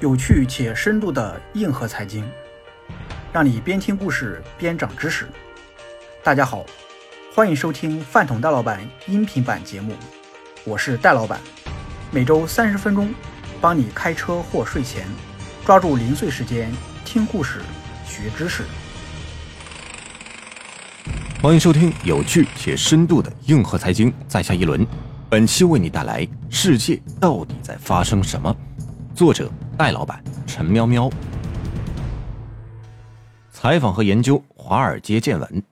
有趣且深度的硬核财经，让你边听故事边长知识。大家好，欢迎收听饭桶戴老板音频版节目，我是戴老板，每周三十分钟，帮你开车或睡前抓住零碎时间听故事学知识。欢迎收听有趣且深度的硬核财经，在下一轮。本期为你带来：世界到底在发生什么？作者戴老板陈喵喵。采访和研究华尔街见闻。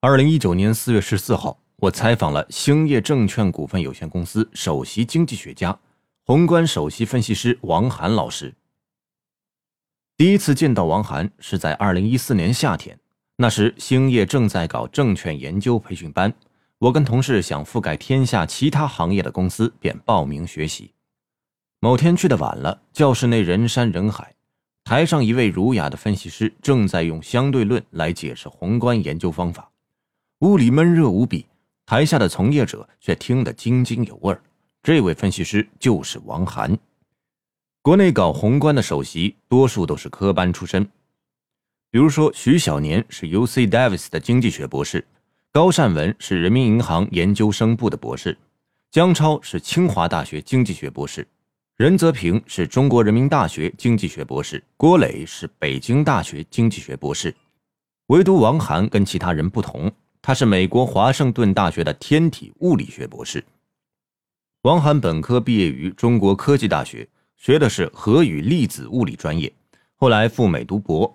二零一九年四月十四号，我采访了兴业证券股份有限公司首席经济学家、宏观首席分析师王涵老师。第一次见到王涵是在二零一四年夏天。那时，兴业正在搞证券研究培训班，我跟同事想覆盖天下其他行业的公司，便报名学习。某天去的晚了，教室内人山人海，台上一位儒雅的分析师正在用相对论来解释宏观研究方法，屋里闷热无比，台下的从业者却听得津津有味。这位分析师就是王涵。国内搞宏观的首席，多数都是科班出身。比如说，徐小年是 U C Davis 的经济学博士，高善文是人民银行研究生部的博士，姜超是清华大学经济学博士，任泽平是中国人民大学经济学博士，郭磊是北京大学经济学博士。唯独王涵跟其他人不同，他是美国华盛顿大学的天体物理学博士。王涵本科毕业于中国科技大学，学的是核与粒子物理专业，后来赴美读博。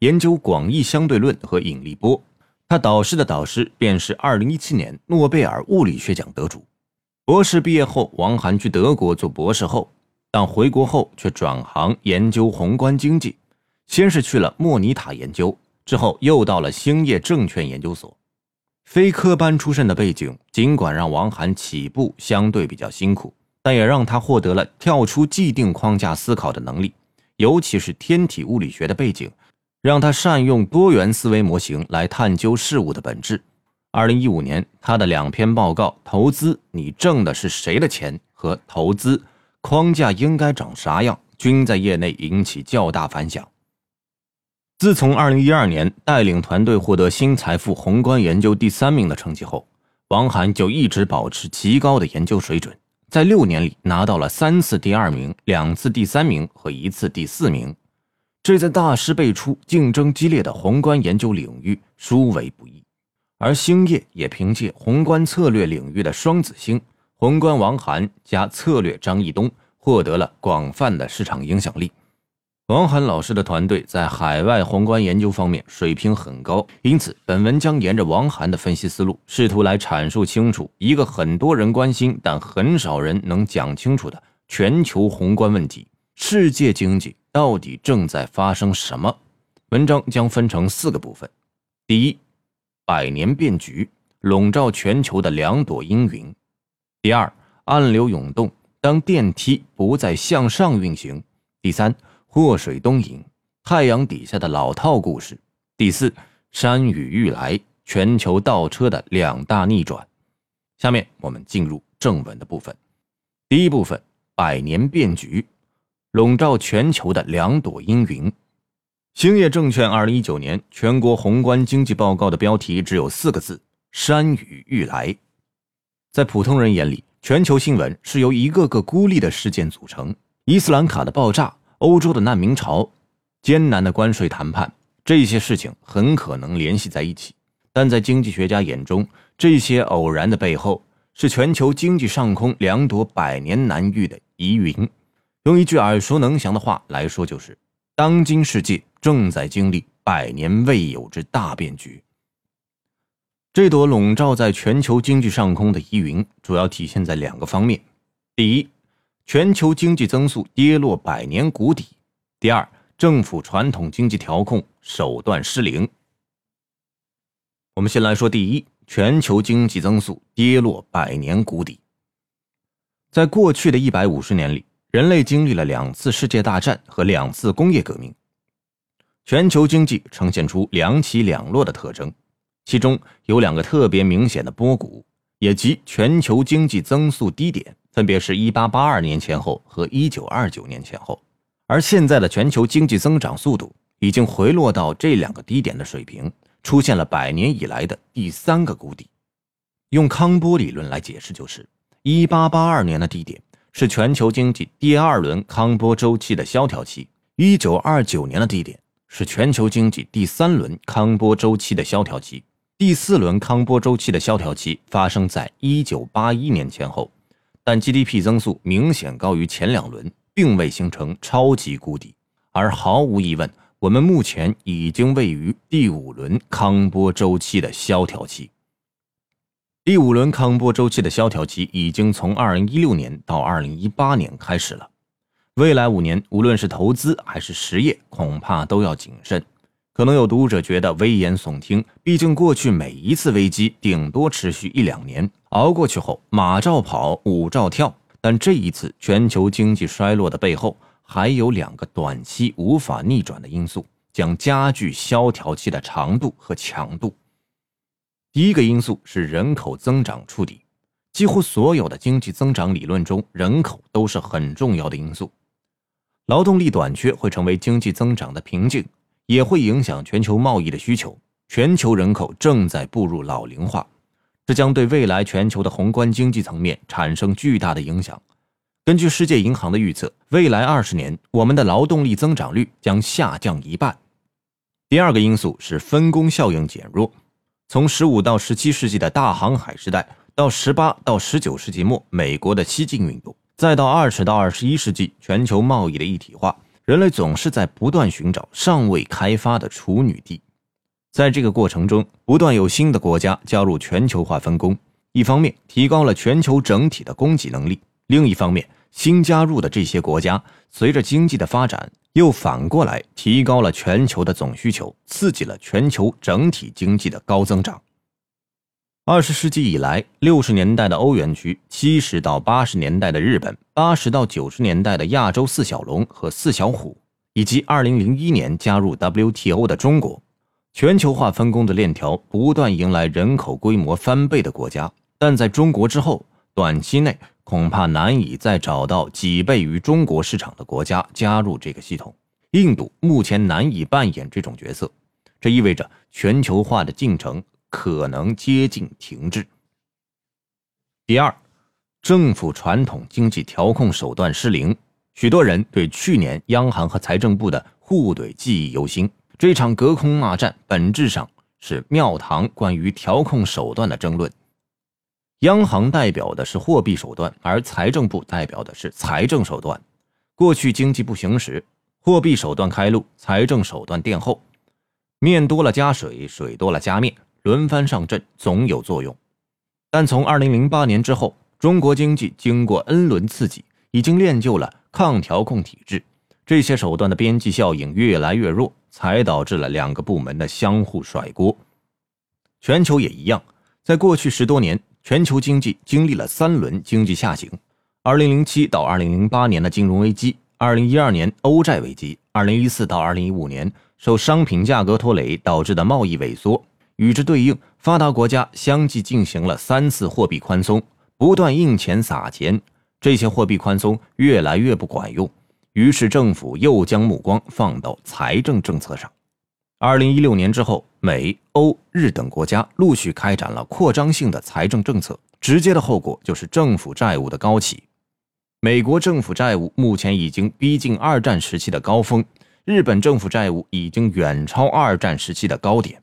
研究广义相对论和引力波，他导师的导师便是2017年诺贝尔物理学奖得主。博士毕业后，王涵去德国做博士后，但回国后却转行研究宏观经济。先是去了莫尼塔研究，之后又到了兴业证券研究所。非科班出身的背景，尽管让王涵起步相对比较辛苦，但也让他获得了跳出既定框架思考的能力，尤其是天体物理学的背景。让他善用多元思维模型来探究事物的本质。二零一五年，他的两篇报告《投资你挣的是谁的钱》和《投资框架应该长啥样》均在业内引起较大反响。自从二零一二年带领团队获得新财富宏观研究第三名的成绩后，王涵就一直保持极高的研究水准，在六年里拿到了三次第二名、两次第三名和一次第四名。这在大师辈出、竞争激烈的宏观研究领域殊为不易，而兴业也凭借宏观策略领域的双子星——宏观王涵加策略张义东，获得了广泛的市场影响力。王涵老师的团队在海外宏观研究方面水平很高，因此本文将沿着王涵的分析思路，试图来阐述清楚一个很多人关心但很少人能讲清楚的全球宏观问题：世界经济。到底正在发生什么？文章将分成四个部分：第一，百年变局笼罩全球的两朵阴云；第二，暗流涌动，当电梯不再向上运行；第三，祸水东引，太阳底下的老套故事；第四，山雨欲来，全球倒车的两大逆转。下面我们进入正文的部分。第一部分，百年变局。笼罩全球的两朵阴云。兴业证券二零一九年全国宏观经济报告的标题只有四个字：山雨欲来。在普通人眼里，全球新闻是由一个个孤立的事件组成：伊斯兰卡的爆炸、欧洲的难民潮、艰难的关税谈判，这些事情很可能联系在一起。但在经济学家眼中，这些偶然的背后，是全球经济上空两朵百年难遇的疑云。用一句耳熟能详的话来说，就是当今世界正在经历百年未有之大变局。这朵笼罩在全球经济上空的疑云，主要体现在两个方面：第一，全球经济增速跌落百年谷底；第二，政府传统经济调控手段失灵。我们先来说第一，全球经济增速跌落百年谷底。在过去的一百五十年里。人类经历了两次世界大战和两次工业革命，全球经济呈现出两起两落的特征，其中有两个特别明显的波谷，也即全球经济增速低点，分别是一八八二年前后和一九二九年前后，而现在的全球经济增长速度已经回落到这两个低点的水平，出现了百年以来的第三个谷底。用康波理论来解释，就是一八八二年的低点是全球经济第二轮康波周期的萧条期，一九二九年的低点是全球经济第三轮康波周期的萧条期，第四轮康波周期的萧条期发生在一九八一年前后。但 GDP 增速明显高于前两轮，并未形成超级谷底，而毫无疑问，我们目前已经位于第五轮康波周期的萧条期。第五轮康波周期的萧条期已经从2016年到2018年开始了，未来五年，无论是投资还是实业，恐怕都要谨慎。可能有读者觉得危言耸听，毕竟过去每一次危机顶多持续一两年，熬过去后马照跑，舞照跳。但这一次全球经济衰落的背后，还有两个短期无法逆转的因素，将加剧萧条期的长度和强度。第一个因素是人口增长触底，几乎所有的经济增长理论中，人口都是很重要的因素。劳动力短缺会成为经济增长的瓶颈。也会影响全球贸易的需求。全球人口正在步入老龄化，这将对未来全球的宏观经济层面产生巨大的影响。根据世界银行的预测，未来二十年我们的劳动力增长率将下降一半。第二个因素是分工效应减弱。从十五到十七世纪的大航海时代，到十八到十九世纪末美国的西进运动，再到二十到二十一世纪全球贸易的一体化。人类总是在不断寻找尚未开发的处女地，在这个过程中，不断有新的国家加入全球化分工。一方面提高了全球整体的供给能力，另一方面，新加入的这些国家随着经济的发展，又反过来提高了全球的总需求，刺激了全球整体经济的高增长。二十世纪以来，六十年代的欧元区，七十到八十年代的日本，八十到九十年代的亚洲四小龙和四小虎，以及二零零一年加入 WTO 的中国，全球化分工的链条不断迎来人口规模翻倍的国家。但在中国之后，短期内恐怕难以再找到几倍于中国市场的国家加入这个系统。印度目前难以扮演这种角色，这意味着全球化的进程。可能接近停滞。第二，政府传统经济调控手段失灵，许多人对去年央行和财政部的互怼记忆犹新。这场隔空骂战本质上是庙堂关于调控手段的争论。央行代表的是货币手段，而财政部代表的是财政手段。过去经济不行时，货币手段开路，财政手段垫后。面多了加水，水多了加面。轮番上阵总有作用，但从2008年之后，中国经济经过 N 轮刺激，已经练就了抗调控体质。这些手段的边际效应越来越弱，才导致了两个部门的相互甩锅。全球也一样，在过去十多年，全球经济经历了三轮经济下行：2007到2008年的金融危机，2012年欧债危机，2014到2015年受商品价格拖累导致的贸易萎缩。与之对应，发达国家相继进行了三次货币宽松，不断印钱撒钱。这些货币宽松越来越不管用，于是政府又将目光放到财政政策上。二零一六年之后，美、欧、日等国家陆续开展了扩张性的财政政策，直接的后果就是政府债务的高企。美国政府债务目前已经逼近二战时期的高峰，日本政府债务已经远超二战时期的高点。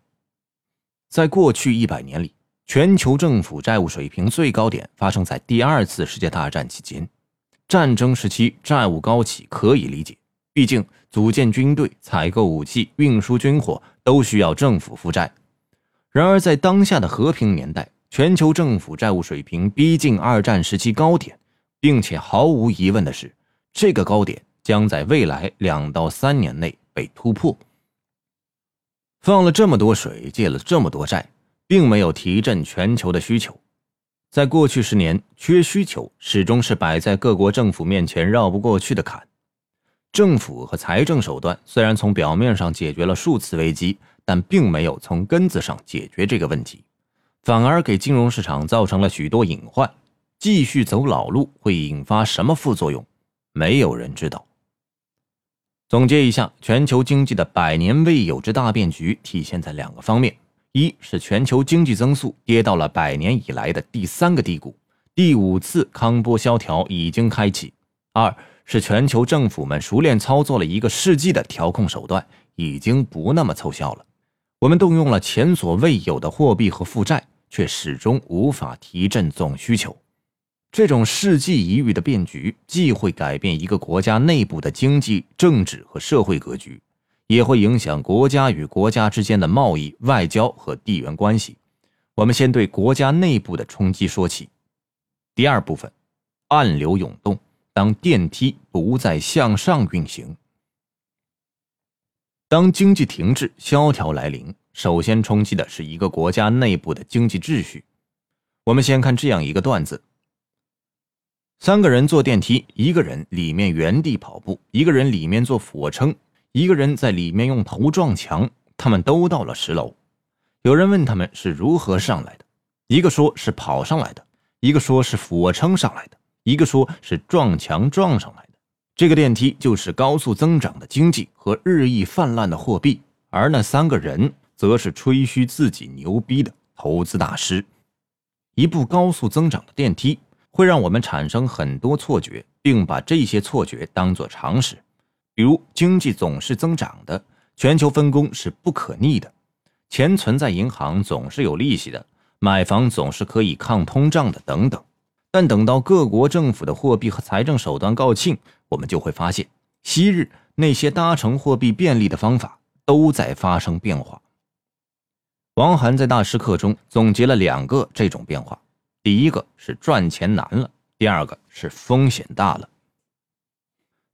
在过去一百年里，全球政府债务水平最高点发生在第二次世界大战期间。战争时期债务高企可以理解，毕竟组建军队、采购武器、运输军火都需要政府负债。然而，在当下的和平年代，全球政府债务水平逼近二战时期高点，并且毫无疑问的是，这个高点将在未来两到三年内被突破。放了这么多水，借了这么多债，并没有提振全球的需求。在过去十年，缺需求始终是摆在各国政府面前绕不过去的坎。政府和财政手段虽然从表面上解决了数次危机，但并没有从根子上解决这个问题，反而给金融市场造成了许多隐患。继续走老路会引发什么副作用？没有人知道。总结一下，全球经济的百年未有之大变局体现在两个方面：一是全球经济增速跌到了百年以来的第三个低谷，第五次康波萧条已经开启；二是全球政府们熟练操作了一个世纪的调控手段，已经不那么凑效了。我们动用了前所未有的货币和负债，却始终无法提振总需求。这种世纪一遇的变局，既会改变一个国家内部的经济、政治和社会格局，也会影响国家与国家之间的贸易、外交和地缘关系。我们先对国家内部的冲击说起。第二部分，暗流涌动。当电梯不再向上运行，当经济停滞、萧条来临，首先冲击的是一个国家内部的经济秩序。我们先看这样一个段子：三个人坐电梯，一个人里面原地跑步，一个人里面做俯卧撑，一个人在里面用头撞墙。他们都到了十楼。有人问他们是如何上来的，一个说是跑上来的，一个说是俯卧撑上来的。一个说是撞墙撞上来的，这个电梯就是高速增长的经济和日益泛滥的货币，而那三个人则是吹嘘自己牛逼的投资大师。一部高速增长的电梯会让我们产生很多错觉，并把这些错觉当作常识，比如经济总是增长的，全球分工是不可逆的，钱存在银行总是有利息的，买房总是可以抗通胀的，等等。但等到各国政府的货币和财政手段告罄，我们就会发现，昔日那些搭乘货币便利的方法都在发生变化。王涵在大师课中总结了两个这种变化：第一个是赚钱难了，第二个是风险大了。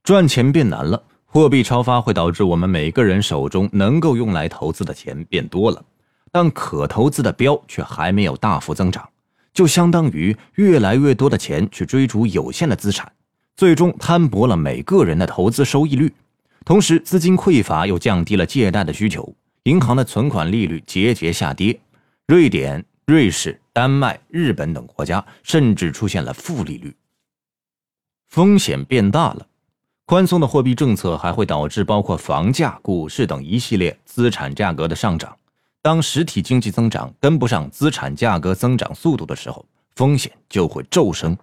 赚钱变难了，货币超发会导致我们每个人手中能够用来投资的钱变多了，但可投资的标却还没有大幅增长。就相当于越来越多的钱去追逐有限的资产，最终摊薄了每个人的投资收益率。同时，资金匮乏又降低了借贷的需求，银行的存款利率节节下跌。瑞典、瑞士、丹麦、日本等国家甚至出现了负利率，风险变大了。宽松的货币政策还会导致包括房价、股市等一系列资产价格的上涨。当实体经济增长跟不上资产价格增长速度的时候，风险就会骤升。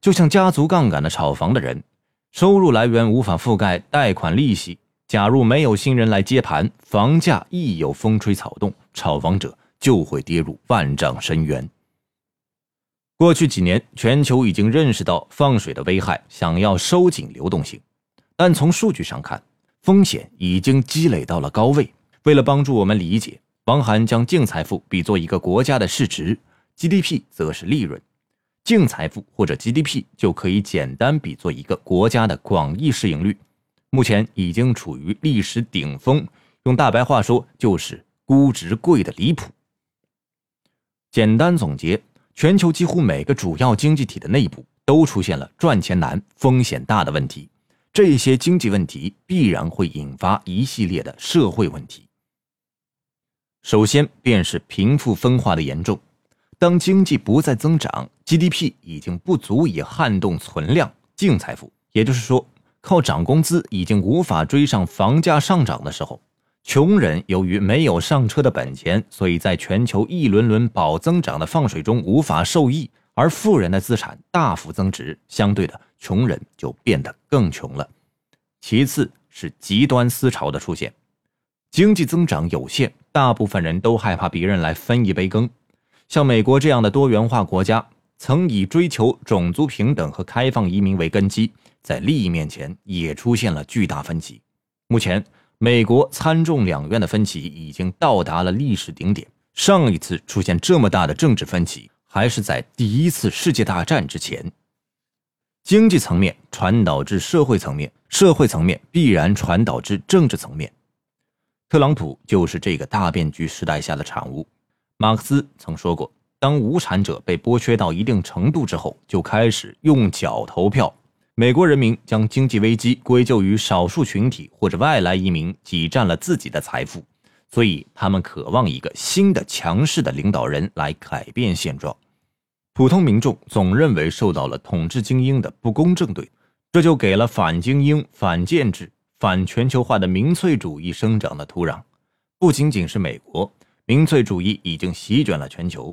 就像家族杠杆的炒房的人，收入来源无法覆盖贷款利息。假如没有新人来接盘，房价一有风吹草动，炒房者就会跌入万丈深渊。过去几年，全球已经认识到放水的危害，想要收紧流动性，但从数据上看，风险已经积累到了高位。为了帮助我们理解。王涵将净财富比作一个国家的市值，GDP 则是利润。净财富或者 GDP 就可以简单比作一个国家的广义市盈率，目前已经处于历史顶峰。用大白话说，就是估值贵的离谱。简单总结，全球几乎每个主要经济体的内部都出现了赚钱难、风险大的问题。这些经济问题必然会引发一系列的社会问题。首先便是贫富分化的严重。当经济不再增长，GDP 已经不足以撼动存量净财富，也就是说，靠涨工资已经无法追上房价上涨的时候，穷人由于没有上车的本钱，所以在全球一轮轮保增长的放水中无法受益，而富人的资产大幅增值，相对的，穷人就变得更穷了。其次是极端思潮的出现，经济增长有限。大部分人都害怕别人来分一杯羹，像美国这样的多元化国家，曾以追求种族平等和开放移民为根基，在利益面前也出现了巨大分歧。目前，美国参众两院的分歧已经到达了历史顶点。上一次出现这么大的政治分歧，还是在第一次世界大战之前。经济层面传导至社会层面，社会层面必然传导至政治层面。特朗普就是这个大变局时代下的产物。马克思曾说过：“当无产者被剥削到一定程度之后，就开始用脚投票。”美国人民将经济危机归咎于少数群体或者外来移民挤占了自己的财富，所以他们渴望一个新的强势的领导人来改变现状。普通民众总认为受到了统治精英的不公正对，这就给了反精英、反建制、反全球化的民粹主义生长的土壤。不仅仅是美国，民粹主义已经席卷了全球。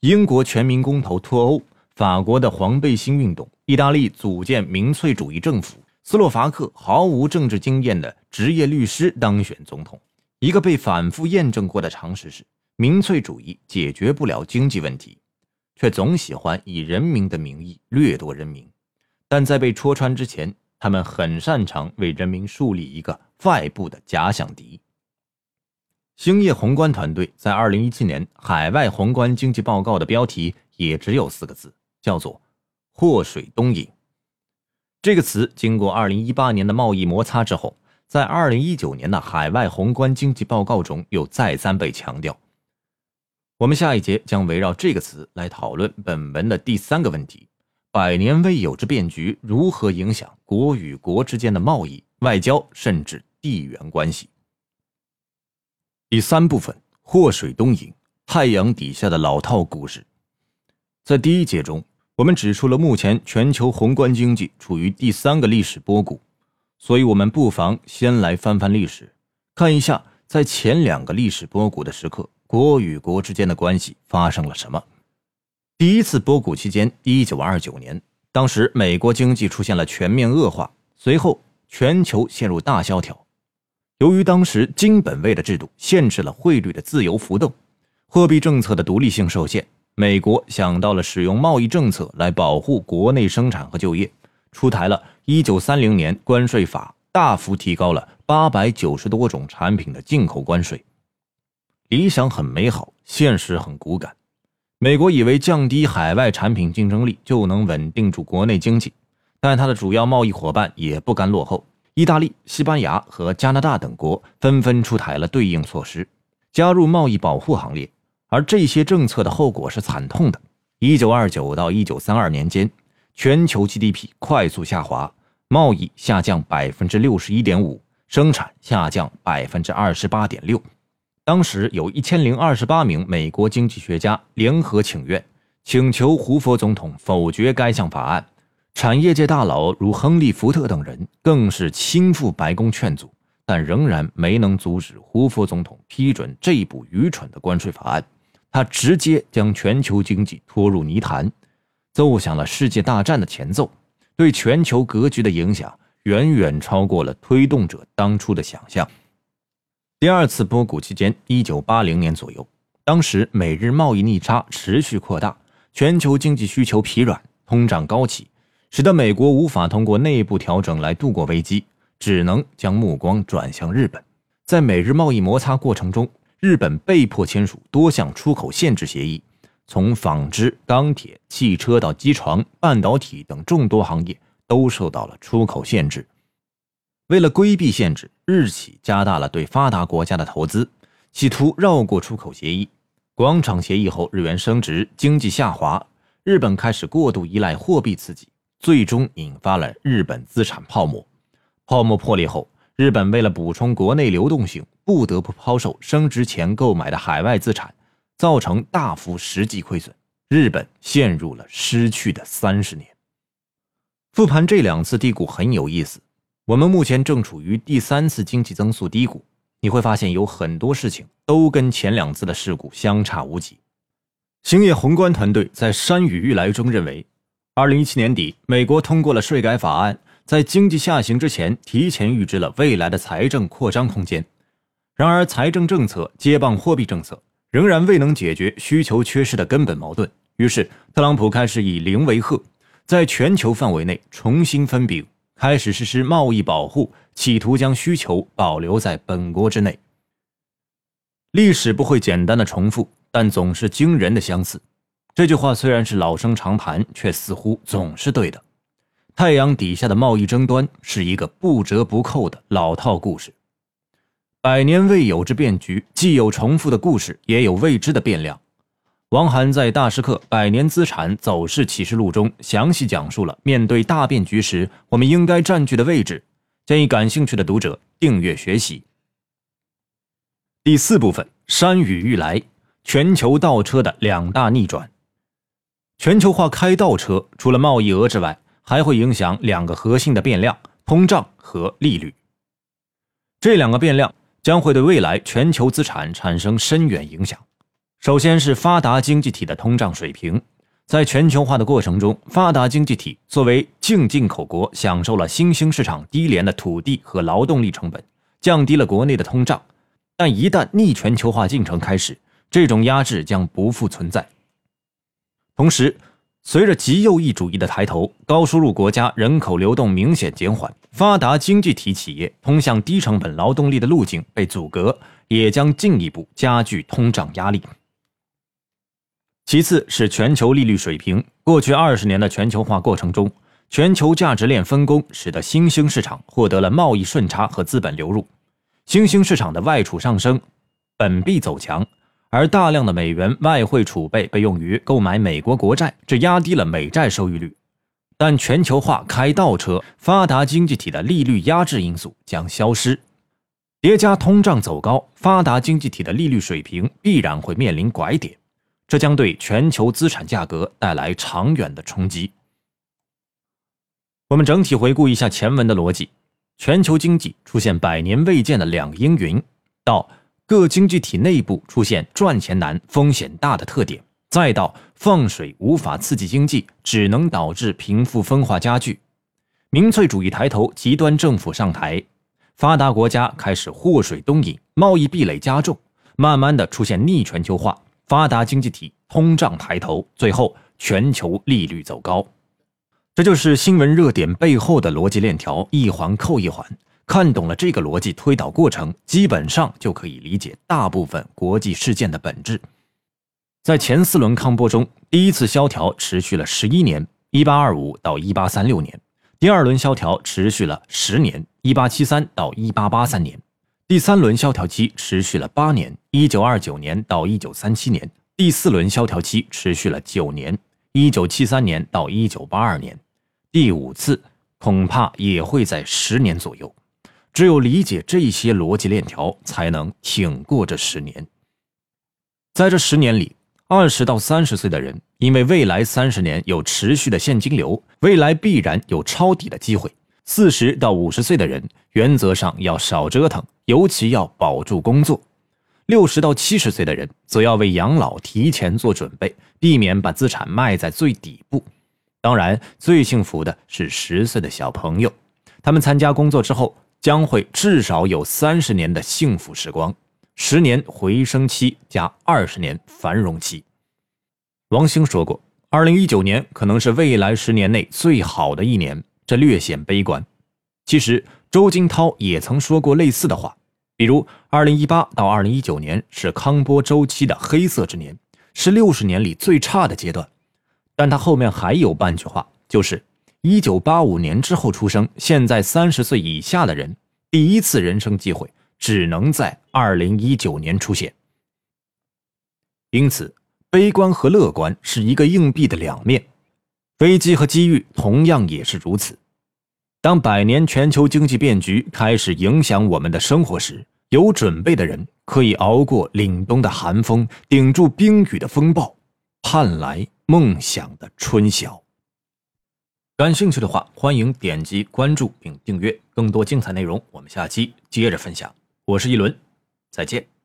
英国全民公投脱欧，法国的黄背心运动，意大利组建民粹主义政府，斯洛伐克毫无政治经验的职业律师当选总统。一个被反复验证过的常识是，民粹主义解决不了经济问题，却总喜欢以人民的名义掠夺人民。但在被戳穿之前，他们很擅长为人民树立一个外部的假想敌。兴业宏观团队在二零一七年海外宏观经济报告的标题也只有四个字，叫做“祸水东引”。这个词经过二零一八年的贸易摩擦之后，在二零一九年的海外宏观经济报告中又再三被强调。我们下一节将围绕这个词来讨论本文的第三个问题：百年未有之变局如何影响国与国之间的贸易、外交，甚至地缘关系？第三部分，祸水东引，太阳底下的老套故事。在第一节中，我们指出了目前全球宏观经济处于第三个历史波谷，所以我们不妨先来翻翻历史，看一下在前两个历史波谷的时刻，国与国之间的关系发生了什么。第一次波谷期间，一九二九年，当时美国经济出现了全面恶化，随后全球陷入大萧条。由于当时金本位的制度限制了汇率的自由浮动，货币政策的独立性受限，美国想到了使用贸易政策来保护国内生产和就业，出台了1930年关税法，大幅提高了890多种产品的进口关税。理想很美好，现实很骨感。美国以为降低海外产品竞争力就能稳定住国内经济，但它的主要贸易伙伴也不甘落后。意大利、西班牙和加拿大等国纷纷出台了对应措施，加入贸易保护行列。而这些政策的后果是惨痛的。一九二九到一九三二年间，全球 GDP 快速下滑，贸易下降百分之六十一点五，生产下降百分之二十八点六。当时有一千零二十八名美国经济学家联合请愿，请求胡佛总统否决该项法案。产业界大佬如亨利·福特等人更是亲赴白宫劝阻，但仍然没能阻止胡佛总统批准这部愚蠢的关税法案。他直接将全球经济拖入泥潭，奏响了世界大战的前奏，对全球格局的影响远远超过了推动者当初的想象。第二次波谷期间，一九八零年左右，当时美日贸易逆差持续扩大，全球经济需求疲软，通胀高企。使得美国无法通过内部调整来度过危机，只能将目光转向日本。在美日贸易摩擦过程中，日本被迫签署多项出口限制协议，从纺织、钢铁、汽车到机床、半导体等众多行业都受到了出口限制。为了规避限制，日企加大了对发达国家的投资，企图绕过出口协议。广场协议后，日元升值，经济下滑，日本开始过度依赖货币刺激。最终引发了日本资产泡沫。泡沫破裂后，日本为了补充国内流动性，不得不抛售升值前购买的海外资产，造成大幅实际亏损。日本陷入了失去的三十年。复盘这两次低谷很有意思。我们目前正处于第三次经济增速低谷，你会发现有很多事情都跟前两次的事故相差无几。兴业宏观团队在山雨欲来中认为。二零一七年底，美国通过了税改法案，在经济下行之前，提前预知了未来的财政扩张空间。然而，财政政策接棒货币政策，仍然未能解决需求缺失的根本矛盾。于是，特朗普开始以零为贺，在全球范围内重新分饼，开始实施贸易保护，企图将需求保留在本国之内。历史不会简单的重复，但总是惊人的相似。这句话虽然是老生常谈，却似乎总是对的。太阳底下的贸易争端是一个不折不扣的老套故事。百年未有之变局，既有重复的故事，也有未知的变量。王涵在《大师课·百年资产走势启示录》中详细讲述了面对大变局时我们应该占据的位置，建议感兴趣的读者订阅学习。第四部分：山雨欲来，全球倒车的两大逆转。全球化开倒车，除了贸易额之外，还会影响两个核心的变量：通胀和利率。这两个变量将会对未来全球资产产生深远影响。首先是发达经济体的通胀水平。在全球化的过程中，发达经济体作为净进口国，享受了新兴市场低廉的土地和劳动力成本，降低了国内的通胀。但一旦逆全球化进程开始，这种压制将不复存在。同时，随着极右翼主义的抬头，高收入国家人口流动明显减缓，发达经济体企业通向低成本劳动力的路径被阻隔，也将进一步加剧通胀压力。其次是全球利率水平。过去二十年的全球化过程中，全球价值链分工使得新兴市场获得了贸易顺差和资本流入，新兴市场的外储上升，本币走强。而大量的美元外汇储备被用于购买美国国债，这压低了美债收益率。但全球化开倒车，发达经济体的利率压制因素将消失，叠加通胀走高，发达经济体的利率水平必然会面临拐点，这将对全球资产价格带来长远的冲击。我们整体回顾一下前文的逻辑：全球经济出现百年未见的两阴云，到。各经济体内部出现赚钱难、风险大的特点，再到放水无法刺激经济，只能导致贫富分化加剧。民粹主义抬头，极端政府上台，发达国家开始祸水东引，贸易壁垒加重，慢慢的出现逆全球化，发达经济体通胀抬头，最后全球利率走高。这就是新闻热点背后的逻辑链条，一环扣一环。看懂了这个逻辑推导过程，基本上就可以理解大部分国际事件的本质。在前四轮康波中，第一次萧条持续了十一年（一八二五到一八三六年），第二轮萧条持续了十年（一八七三到一八八三年），第三轮萧条期持续了八年（一九二九年到一九三七年），第四轮萧条期持续了九年（一九七三年到一九八二年），第五次恐怕也会在十年左右。只有理解这些逻辑链条，才能挺过这十年。在这十年里，二十到三十岁的人，因为未来三十年有持续的现金流，未来必然有抄底的机会；四十到五十岁的人，原则上要少折腾，尤其要保住工作；六十到七十岁的人，则要为养老提前做准备，避免把资产卖在最底部。当然，最幸福的是十岁的小朋友，他们参加工作之后。将会至少有三十年的幸福时光，十年回升期加二十年繁荣期。王兴说过，二零一九年可能是未来十年内最好的一年，这略显悲观。其实，周金涛也曾说过类似的话，比如二零一八到二零一九年是康波周期的黑色之年，是六十年里最差的阶段。但他后面还有半句话，就是。一九八五年之后出生，现在三十岁以下的人，第一次人生机会只能在二零一九年出现。因此，悲观和乐观是一个硬币的两面，危机和机遇同样也是如此。当百年全球经济变局开始影响我们的生活时，有准备的人可以熬过凛冬的寒风，顶住冰雨的风暴，盼来梦想的春晓。感兴趣的话，欢迎点击关注并订阅更多精彩内容。我们下期接着分享。我是一轮，再见。